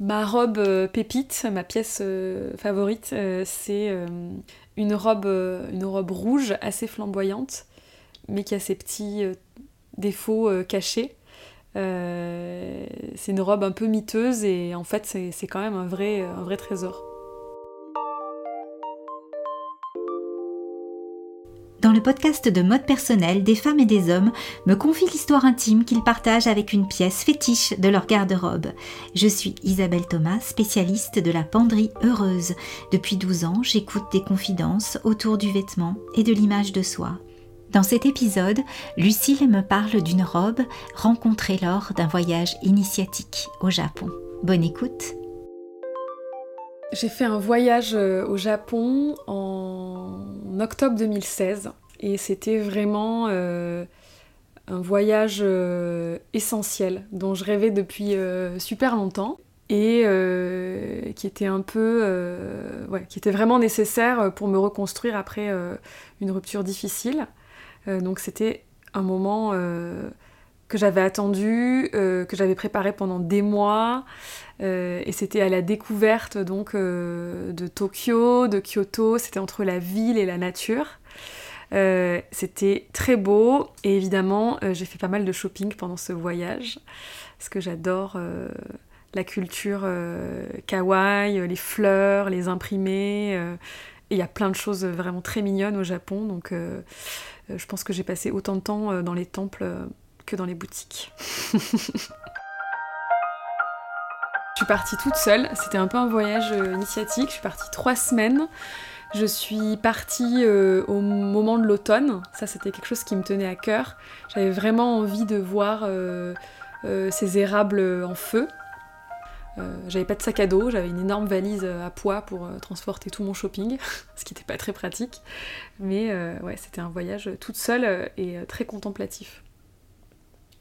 Ma robe pépite, ma pièce favorite, c'est une, robe, rouge assez flamboyante, mais qui a ses petits défauts cachés. c'est une robe un peu miteuse et en fait c'est quand même un vrai trésor. Dans le podcast de mode personnel, des femmes et des hommes me confient l'histoire intime qu'ils partagent avec une pièce fétiche de leur garde-robe. Je suis Isabelle Thomas, spécialiste de la penderie heureuse. Depuis 12 ans, j'écoute des confidences autour du vêtement et de l'image de soi. Dans cet épisode, Lucille me parle d'une robe rencontrée lors d'un voyage initiatique au Japon. Bonne écoute j'ai fait un voyage euh, au Japon en octobre 2016 et c'était vraiment euh, un voyage euh, essentiel dont je rêvais depuis super longtemps et qui était un peu ouais, qui était vraiment nécessaire pour me reconstruire après une rupture difficile. donc c'était un moment que j'avais attendu, que j'avais préparé pendant des mois. Euh, et c'était à la découverte donc euh, de Tokyo, de Kyoto, c'était entre la ville et la nature. Euh, c'était très beau et évidemment j'ai fait pas mal de shopping pendant ce voyage parce que j'adore la culture kawaii, les fleurs, les imprimés. et il y a plein de choses vraiment très mignonnes au Japon donc je pense que j'ai passé autant de temps dans les temples dans les boutiques. Je suis partie toute seule, c'était un peu un voyage euh, initiatique, je suis partie trois semaines. Je suis partie euh, au moment de l'automne, ça c'était quelque chose qui me tenait à cœur. J'avais vraiment envie de voir euh, ces érables en feu. j'avais pas de sac à dos, j'avais une énorme valise à poids pour transporter tout mon shopping, ce qui n'était pas très pratique. Mais ouais, c'était un voyage toute seule et très contemplatif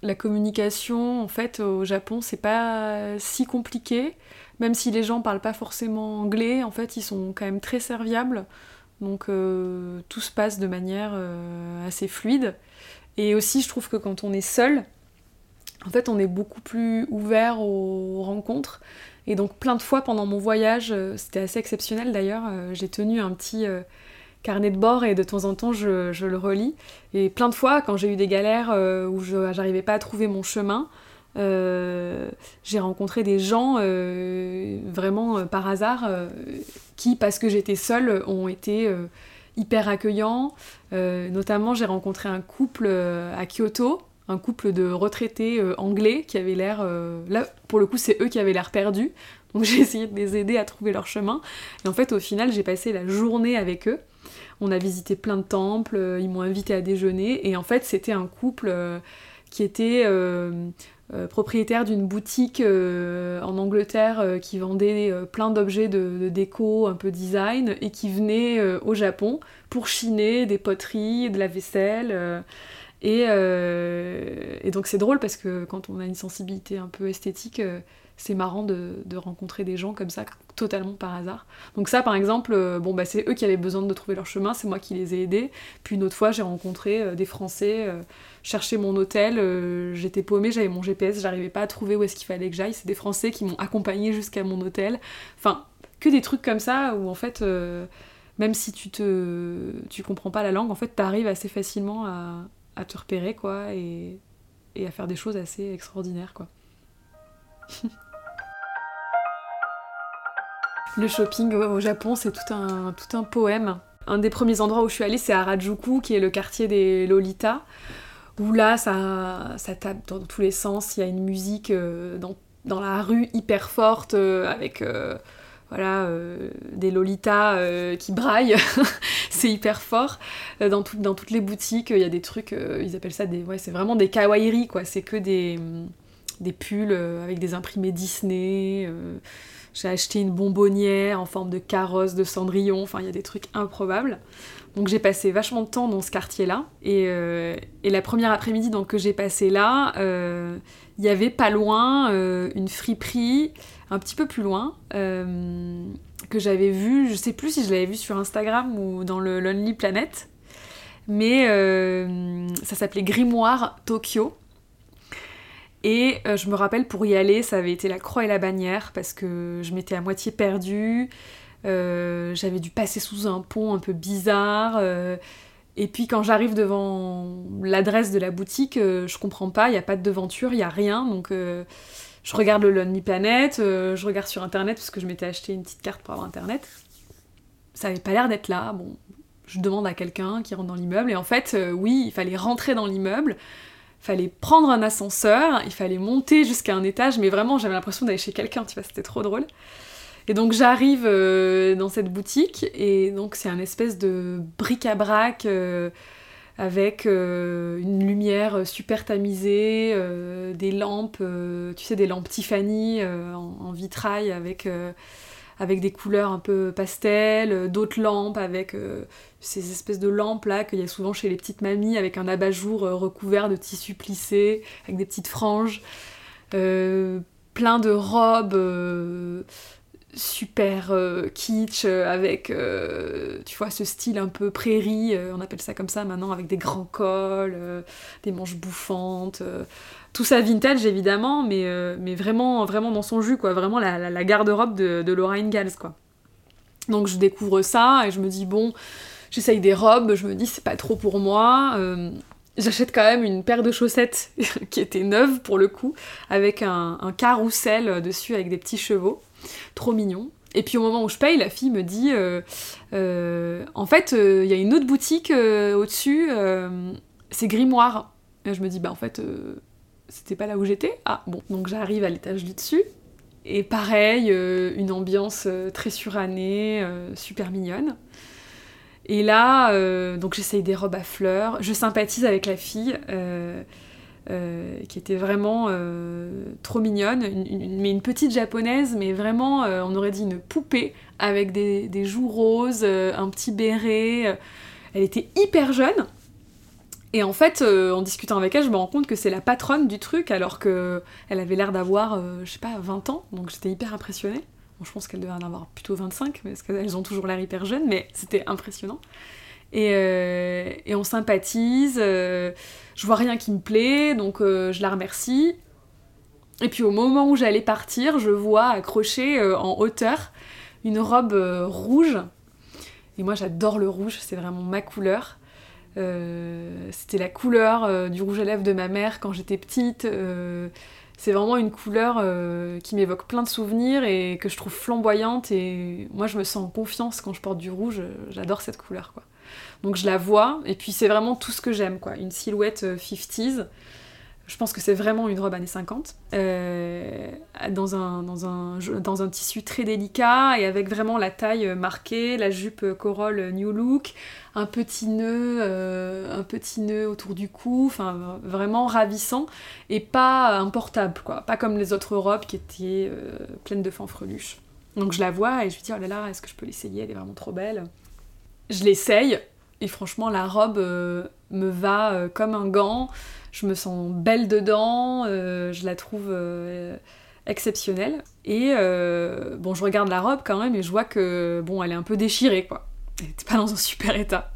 la communication, en fait, au Japon, c'est pas si compliqué. Même si les gens parlent pas forcément anglais, en fait, ils sont quand même très serviables. Donc euh, tout se passe de manière euh, assez fluide. Et aussi, je trouve que quand on est seul, en fait, on est beaucoup plus ouvert aux rencontres. Et donc plein de fois pendant mon voyage, euh, c'était assez exceptionnel d'ailleurs, j'ai tenu un petit carnet de bord et de temps en temps je, le relis. Et plein de fois, quand j'ai eu des galères euh, où je j'arrivais pas à trouver mon chemin, euh, j'ai rencontré des gens euh, vraiment par hasard qui, parce que j'étais seule, ont été hyper accueillants. notamment, j'ai rencontré un couple à Kyoto, un couple de retraités anglais qui avaient l'air. là, pour le coup, c'est eux qui avaient l'air perdus. Donc j'ai essayé de les aider à trouver leur chemin. Et en fait, au final, j'ai passé la journée avec eux. On a visité plein de temples, euh, ils m'ont invité à déjeuner et en fait c'était un couple euh, qui était euh, propriétaire d'une boutique en Angleterre qui vendait plein d'objets de, déco, un peu design, et qui venait au Japon pour chiner des poteries, de la vaisselle. Et, et, donc c'est drôle parce que quand on a une sensibilité un peu esthétique, c'est marrant de, rencontrer des gens comme ça, totalement par hasard. Donc ça, par exemple, euh, bon, bah, c'est eux qui avaient besoin de trouver leur chemin, c'est moi qui les ai aidés. Puis une autre fois, j'ai rencontré euh, des Français, euh, chercher mon hôtel, j'étais paumée, j'avais mon GPS, j'arrivais pas à trouver où est-ce qu'il fallait que j'aille. C'est des Français qui m'ont accompagné jusqu'à mon hôtel. Enfin, que des trucs comme ça où en fait, même si tu te, tu comprends pas la langue, en fait, t'arrives assez facilement à, te repérer, quoi, et, et à faire des choses assez extraordinaires, quoi. Le shopping au Japon, c'est tout un, poème. Un des premiers endroits où je suis allée, c'est Harajuku, qui est le quartier des Lolita, où là, ça, tape dans tous les sens. Il y a une musique euh, dans, la rue hyper forte, euh, avec euh, des Lolitas qui braillent. c'est hyper fort. Dans, toutes les boutiques, il y a des trucs, ils appellent ça des. Ouais, c'est vraiment des kawaiiries, quoi. C'est que des, des pulls avec des imprimés Disney. J'ai acheté une bonbonnière en forme de carrosse, de cendrillon, enfin il y a des trucs improbables. Donc j'ai passé vachement de temps dans ce quartier-là. Et, euh, la première après-midi que j'ai passé là, euh, il y avait pas loin euh, une friperie, un petit peu plus loin, que j'avais vue, je sais plus si je l'avais vue sur Instagram ou dans le Lonely Planet, mais ça s'appelait Grimoire Tokyo. Et euh, je me rappelle pour y aller, ça avait été la croix et la bannière parce que je m'étais à moitié perdue. Euh, j'avais dû passer sous un pont un peu bizarre. euh, et puis quand j'arrive devant l'adresse de la boutique, je comprends pas, il n'y a pas de devanture, il n'y a rien. Donc je regarde le Lonely Planet, je regarde sur internet parce que je m'étais acheté une petite carte pour avoir internet. Ça avait pas l'air d'être là. Bon, je demande à quelqu'un qui rentre dans l'immeuble. Et en fait, oui, il fallait rentrer dans l'immeuble. Il fallait prendre un ascenseur, il fallait monter jusqu'à un étage, mais vraiment j'avais l'impression d'aller chez quelqu'un, tu vois, c'était trop drôle. Et donc j'arrive euh, dans cette boutique, et donc c'est un espèce de bric-à-brac euh, avec euh, une lumière super tamisée, des lampes, tu sais, des lampes Tiffany en, vitrail avec, avec des couleurs un peu pastel, euh, d'autres lampes avec euh, ces espèces de lampes là qu'il y a souvent chez les petites mamies avec un abat-jour euh, recouvert de tissu plissé, avec des petites franges, plein de robes super euh, kitsch euh, avec euh, tu vois ce style un peu prairie, on appelle ça comme ça maintenant avec des grands cols, des manches bouffantes. tout ça vintage évidemment, mais, vraiment, vraiment dans son jus, quoi. Vraiment la garde-robe de, de Laura Ingalls, quoi. Donc je découvre ça et je me dis, bon, j'essaye des robes, je me dis, c'est pas trop pour moi. J'achète quand même une paire de chaussettes qui était neuve pour le coup, avec un, un carrousel dessus avec des petits chevaux. Trop mignon. Et puis au moment où je paye, la fille me dit euh, euh, En fait, euh, il y a une autre boutique au-dessus, c'est Grimoire. Et je me dis Bah en fait, c'était pas là où j'étais. Ah bon, donc j'arrive à l'étage du dessus. Et pareil, une ambiance très surannée, super mignonne. Et là, euh, donc j'essaye des robes à fleurs. Je sympathise avec la fille, euh, euh, qui était vraiment trop mignonne, mais une petite japonaise, mais vraiment, on aurait dit une poupée, avec des, joues roses, un petit béret. Elle était hyper jeune. Et en fait, en discutant avec elle, je me rends compte que c'est la patronne du truc, alors que elle avait l'air d'avoir, je sais pas, 20 ans, donc j'étais hyper impressionnée. Je pense qu'elle devait en avoir plutôt 25, parce qu'elles ont toujours l'air hyper jeunes, mais c'était impressionnant. Et, euh, on sympathise, euh, je vois rien qui me plaît, donc euh, je la remercie. Et puis au moment où j'allais partir, je vois accrochée en hauteur une robe rouge. Et moi j'adore le rouge, c'est vraiment ma couleur. C'était la couleur du rouge à lèvres de ma mère quand j'étais petite. Euh, c'est vraiment une couleur euh, qui m'évoque plein de souvenirs et que je trouve flamboyante. Et moi, je me sens en confiance quand je porte du rouge. J'adore cette couleur, quoi. Donc je la vois, et puis c'est vraiment tout ce que j'aime, quoi. Une silhouette euh, 50s. Je pense que c'est vraiment une robe années 50. euh, dans, un, tissu très délicat et avec vraiment la taille marquée, la jupe corolle New Look, un petit nœud, euh, un petit nœud autour du cou, vraiment ravissant et pas importable, quoi. Pas comme les autres robes qui étaient euh, pleines de fanfreluches. Donc je la vois et je lui dis oh là là, est-ce que je peux l'essayer? Elle est vraiment trop belle. Je l'essaye et franchement la robe me va comme un gant. Je me sens belle dedans, euh, je la trouve euh, exceptionnelle. Et euh, bon, je regarde la robe quand même et je vois que bon, elle est un peu déchirée quoi. Elle était pas dans un super état.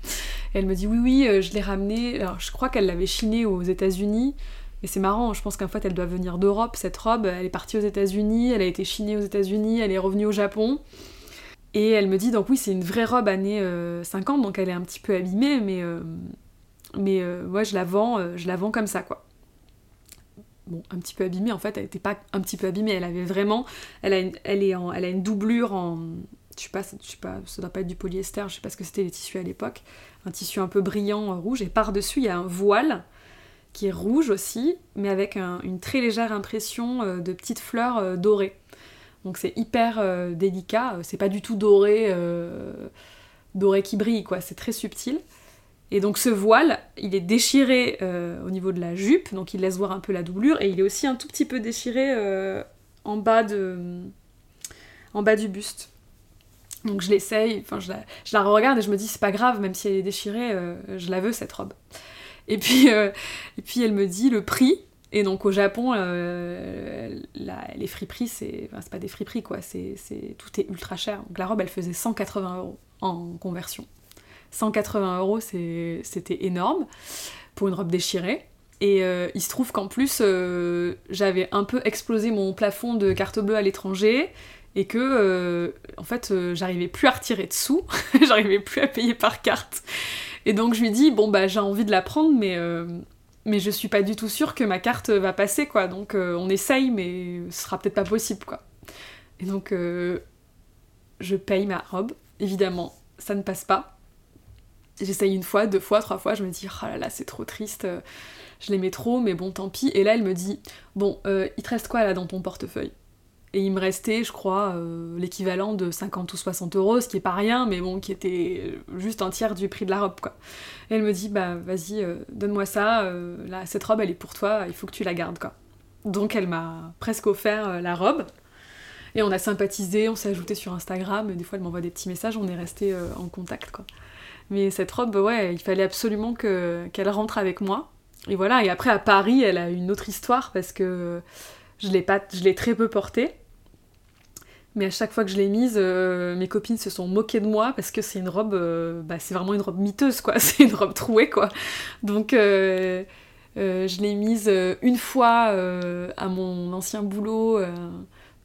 Et elle me dit oui oui, je l'ai ramenée. Alors je crois qu'elle l'avait chinée aux États-Unis. Et c'est marrant, je pense qu'en fait elle doit venir d'Europe cette robe. Elle est partie aux États-Unis, elle a été chinée aux États-Unis, elle est revenue au Japon. Et elle me dit donc oui, c'est une vraie robe année euh, 50, donc elle est un petit peu abîmée, mais mais euh, moi je la vends, euh, je la vends comme ça quoi. Bon, un petit peu abîmée en fait, elle était pas un petit peu abîmée, elle avait vraiment, elle a une, est en, elle a une doublure en, je sais pas, je sais pas, ça doit pas être du polyester, je sais pas ce que c'était les tissus à l'époque, un tissu un peu brillant euh, rouge et par dessus il y a un voile qui est rouge aussi, mais avec un- une très légère impression euh, de petites fleurs euh, dorées. Donc c'est hyper euh, délicat, c'est pas du tout doré, euh, doré qui brille quoi, c'est très subtil. Et donc ce voile, il est déchiré euh, au niveau de la jupe, donc il laisse voir un peu la doublure, et il est aussi un tout petit peu déchiré euh, en, bas du buste. Donc je l'essaye, je la, je la regarde et je me dis c'est pas grave, même si elle est déchirée, euh, je la veux cette robe. Et puis, elle me dit le prix, et donc au Japon, les friperies, c'est enfin, pas des friperies quoi, c'est- tout est ultra cher. Donc la robe elle faisait 180 euros en conversion. 180 euros, c'était énorme pour une robe déchirée. Et il se trouve qu'en plus, j'avais un peu explosé mon plafond de carte bleue à l'étranger et que en fait j'arrivais plus à retirer de sous, j'arrivais plus à payer par carte. Et donc je lui dis bon bah j'ai envie de la prendre mais mais je suis pas du tout sûre que ma carte va passer quoi. Donc on essaye mais ce sera peut-être pas possible quoi. Et donc je paye ma robe, évidemment, ça ne passe pas. J'essaye une fois, deux fois, trois fois, je me dis, oh là là, c'est trop triste, je l'aimais trop, mais bon, tant pis. Et là, elle me dit, bon, euh, il te reste quoi là dans ton portefeuille? Et il me restait, je crois, euh, l'équivalent de 50 ou 60 euros, ce qui est pas rien, mais bon, qui était juste un tiers du prix de la robe, quoi. Et elle me dit, bah vas-y, euh, donne-moi ça, là, cette robe, elle est pour toi, il faut que tu la gardes, quoi. Donc elle m'a presque offert la robe. Et on a sympathisé, on s'est ajouté sur Instagram, des fois elle m'envoie des petits messages, on est resté euh, en contact quoi. Mais cette robe, ouais, il fallait absolument qu'elle rentre avec moi. Et voilà, et après à Paris, elle a une autre histoire parce que je l'ai pas, je l'ai très peu portée. Mais à chaque fois que je l'ai mise, euh, mes copines se sont moquées de moi parce que c'est une robe, euh, bah, c'est vraiment une robe miteuse quoi, c'est une robe trouée quoi. Donc je l'ai mise une fois à mon ancien boulot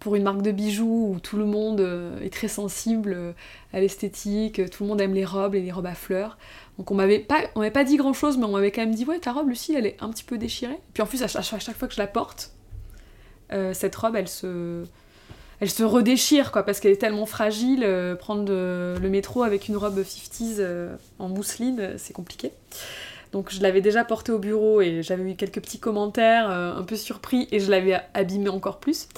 pour une marque de bijoux où tout le monde euh, est très sensible euh, à l'esthétique, tout le monde aime les robes et les robes à fleurs. Donc on m'avait pas, on m'avait pas dit grand chose, mais on m'avait quand même dit ouais ta robe Lucie elle est un petit peu déchirée. Puis en plus à chaque, fois que je la porte, euh, cette robe elle se, elle se redéchire quoi parce qu'elle est tellement fragile. prendre le métro avec une robe 50s en mousseline c'est compliqué. Donc je l'avais déjà portée au bureau et j'avais eu quelques petits commentaires un peu surpris et je l'avais abîmée encore plus.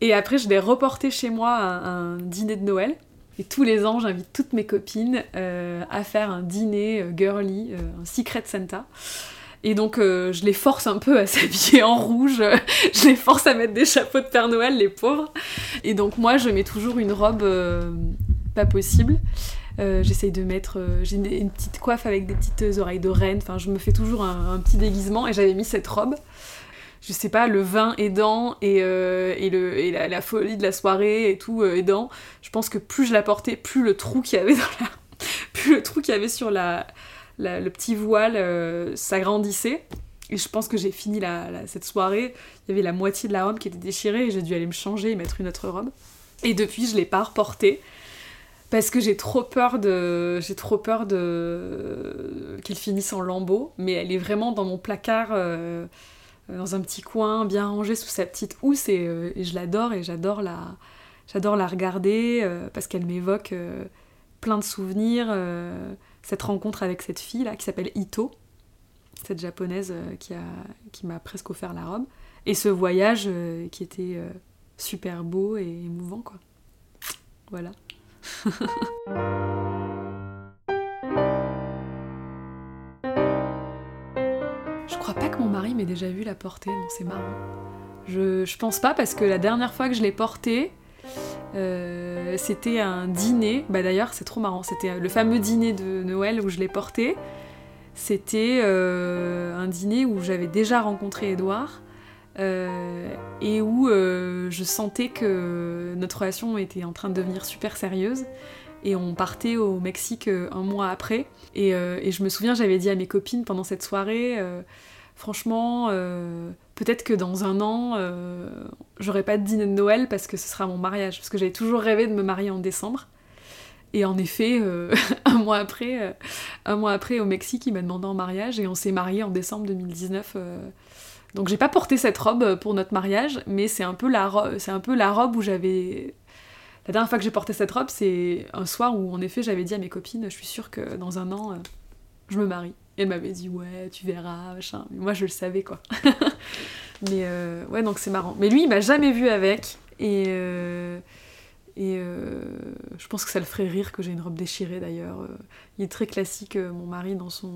Et après, je l'ai reporté chez moi à un dîner de Noël. Et tous les ans, j'invite toutes mes copines euh, à faire un dîner euh, girly, euh, un secret Santa. Et donc, je les force un peu à s'habiller en rouge, je les force à mettre des chapeaux de Père Noël, les pauvres. Et donc, moi, je mets toujours une robe pas possible. J'essaye de mettre. J'ai une, petite coiffe avec des petites oreilles de reine. Enfin, je me fais toujours un petit déguisement. Et j'avais mis cette robe je sais pas, le vin aidant et, euh, et, le, et la, folie de la soirée et tout euh, aidant, je pense que plus je la portais, plus le trou qu'il y avait plus le trou qu'il avait sur la, le petit voile euh, s'agrandissait. Et je pense que j'ai fini la, cette soirée, il y avait la moitié de la robe qui était déchirée et j'ai dû aller me changer et mettre une autre robe. Et depuis, je l'ai pas reportée parce que j'ai trop peur de j'ai trop peur de qu'elle finisse en lambeaux mais elle est vraiment dans mon placard dans un petit coin, bien rangé sous sa petite housse, et, euh, je l'adore, et j'adore la, j'adore la regarder, euh, parce qu'elle m'évoque plein de souvenirs. cette rencontre avec cette fille là, qui s'appelle Ito, cette japonaise qui, a, qui m'a presque offert la robe, et ce voyage qui était super beau et émouvant, quoi. Voilà. m'ait déjà vu la porter, donc c'est marrant. Je, je, pense pas parce que la dernière fois que je l'ai portée, euh, c'était un dîner. Bah d'ailleurs, c'est trop marrant. C'était le fameux dîner de Noël où je l'ai portée. C'était euh, un dîner où j'avais déjà rencontré Edouard euh, et où je sentais que notre relation était en train de devenir super sérieuse. Et on partait au Mexique un mois après. Et je me souviens, j'avais dit à mes copines pendant cette soirée franchement, euh, peut-être que dans un an, euh, j'aurai pas de dîner de Noël parce que ce sera mon mariage. Parce que j'avais toujours rêvé de me marier en décembre. Et en effet, euh, un, mois après, un mois après, au Mexique, il m'a demandé en mariage et on s'est marié en décembre 2019. Donc j'ai pas porté cette robe pour notre mariage, mais c'est un peu la, c'est un peu la robe où j'avais... La dernière fois que j'ai porté cette robe, c'est un soir où en effet j'avais dit à mes copines, je suis sûre que dans un an, je me marie. Elle m'avait dit ouais, tu verras, machin. Mais moi je le savais quoi. Mais euh, ouais, donc c'est marrant. Mais lui, il m'a jamais vu avec. Et, euh, et euh, je pense que ça le ferait rire que j'ai une robe déchirée d'ailleurs. Il est très classique, mon mari, dans son.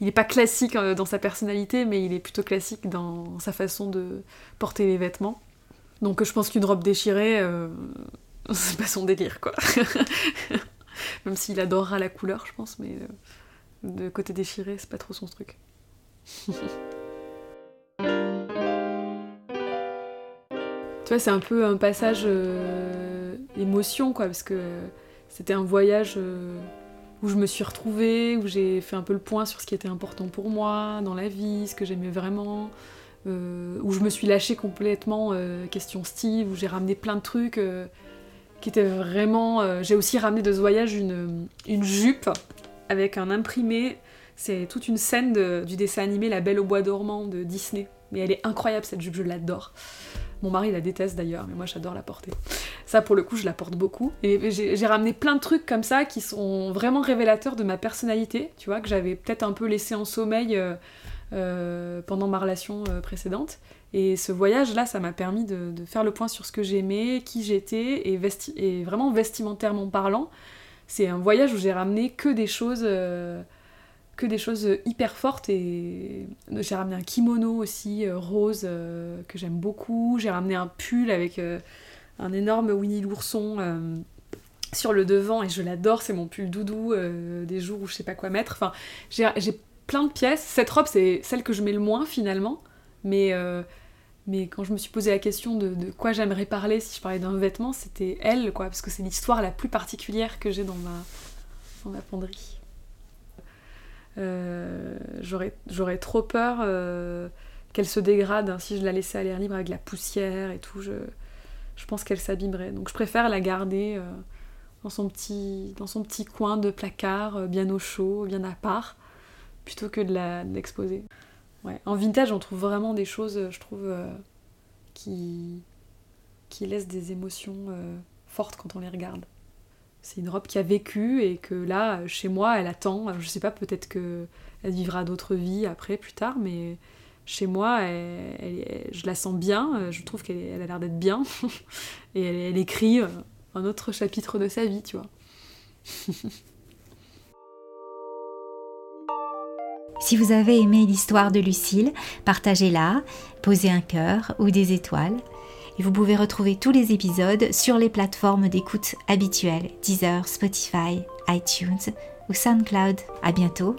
Il n'est pas classique dans sa personnalité, mais il est plutôt classique dans sa façon de porter les vêtements. Donc je pense qu'une robe déchirée, c'est pas son délire quoi. Même s'il adorera la couleur, je pense, mais de côté déchiré, c'est pas trop son truc. tu vois, c'est un peu un passage euh, émotion, quoi, parce que c'était un voyage euh, où je me suis retrouvée, où j'ai fait un peu le point sur ce qui était important pour moi dans la vie, ce que j'aimais vraiment, euh, où je me suis lâchée complètement, euh, question Steve, où j'ai ramené plein de trucs euh, qui étaient vraiment... j'ai aussi ramené de ce voyage une jupe avec un imprimé, c'est toute une scène du dessin animé La Belle au Bois dormant de Disney. Mais elle est incroyable cette jupe, je l'adore. Mon mari la déteste d'ailleurs, mais moi j'adore la porter. Ça pour le coup, je la porte beaucoup. Et j'ai ramené plein de trucs comme ça qui sont vraiment révélateurs de ma personnalité, tu vois, que j'avais peut-être un peu laissé en sommeil euh, euh, pendant ma relation euh, précédente. Et ce voyage-là, ça m'a permis de, faire le point sur ce que j'aimais, qui j'étais, et, et, vraiment vestimentairement parlant. C'est un voyage où j'ai ramené que des choses que des choses hyper fortes et j'ai ramené un kimono aussi euh, rose euh, que j'aime beaucoup. J'ai ramené un pull avec euh, un énorme Winnie l'ourson sur le devant et je l'adore, c'est mon pull doudou des jours où je sais pas quoi mettre. Enfin, j'ai plein de pièces. Cette robe, c'est celle que je mets le moins finalement, mais, mais quand je me suis posé la question de, quoi j'aimerais parler si je parlais d'un vêtement, c'était elle, quoi, parce que c'est l'histoire la plus particulière que j'ai dans ma, dans ma. Euh, j'aurais trop peur euh, qu'elle se dégrade hein, si je la laissais à l'air libre avec la poussière et tout. Je, je pense qu'elle s'abîmerait. Donc je préfère la garder euh, dans, son petit, dans son petit coin de placard, bien au chaud, bien à part, plutôt que de l'exposer. En vintage, on trouve vraiment des choses, je trouve, qui, qui laissent des émotions fortes quand on les regarde c'est une robe qui a vécu et que là, chez moi, elle attend. Je sais pas, peut-être que elle vivra d'autres vies après, plus tard, mais chez moi, je la sens bien. Je trouve qu'elle a l'air d'être bien. et elle, écrit euh, un autre chapitre de sa vie, tu vois. Si vous avez aimé l'histoire de Lucille, partagez-la, posez un cœur ou des étoiles et vous pouvez retrouver tous les épisodes sur les plateformes d'écoute habituelles Deezer, Spotify, iTunes ou SoundCloud. À bientôt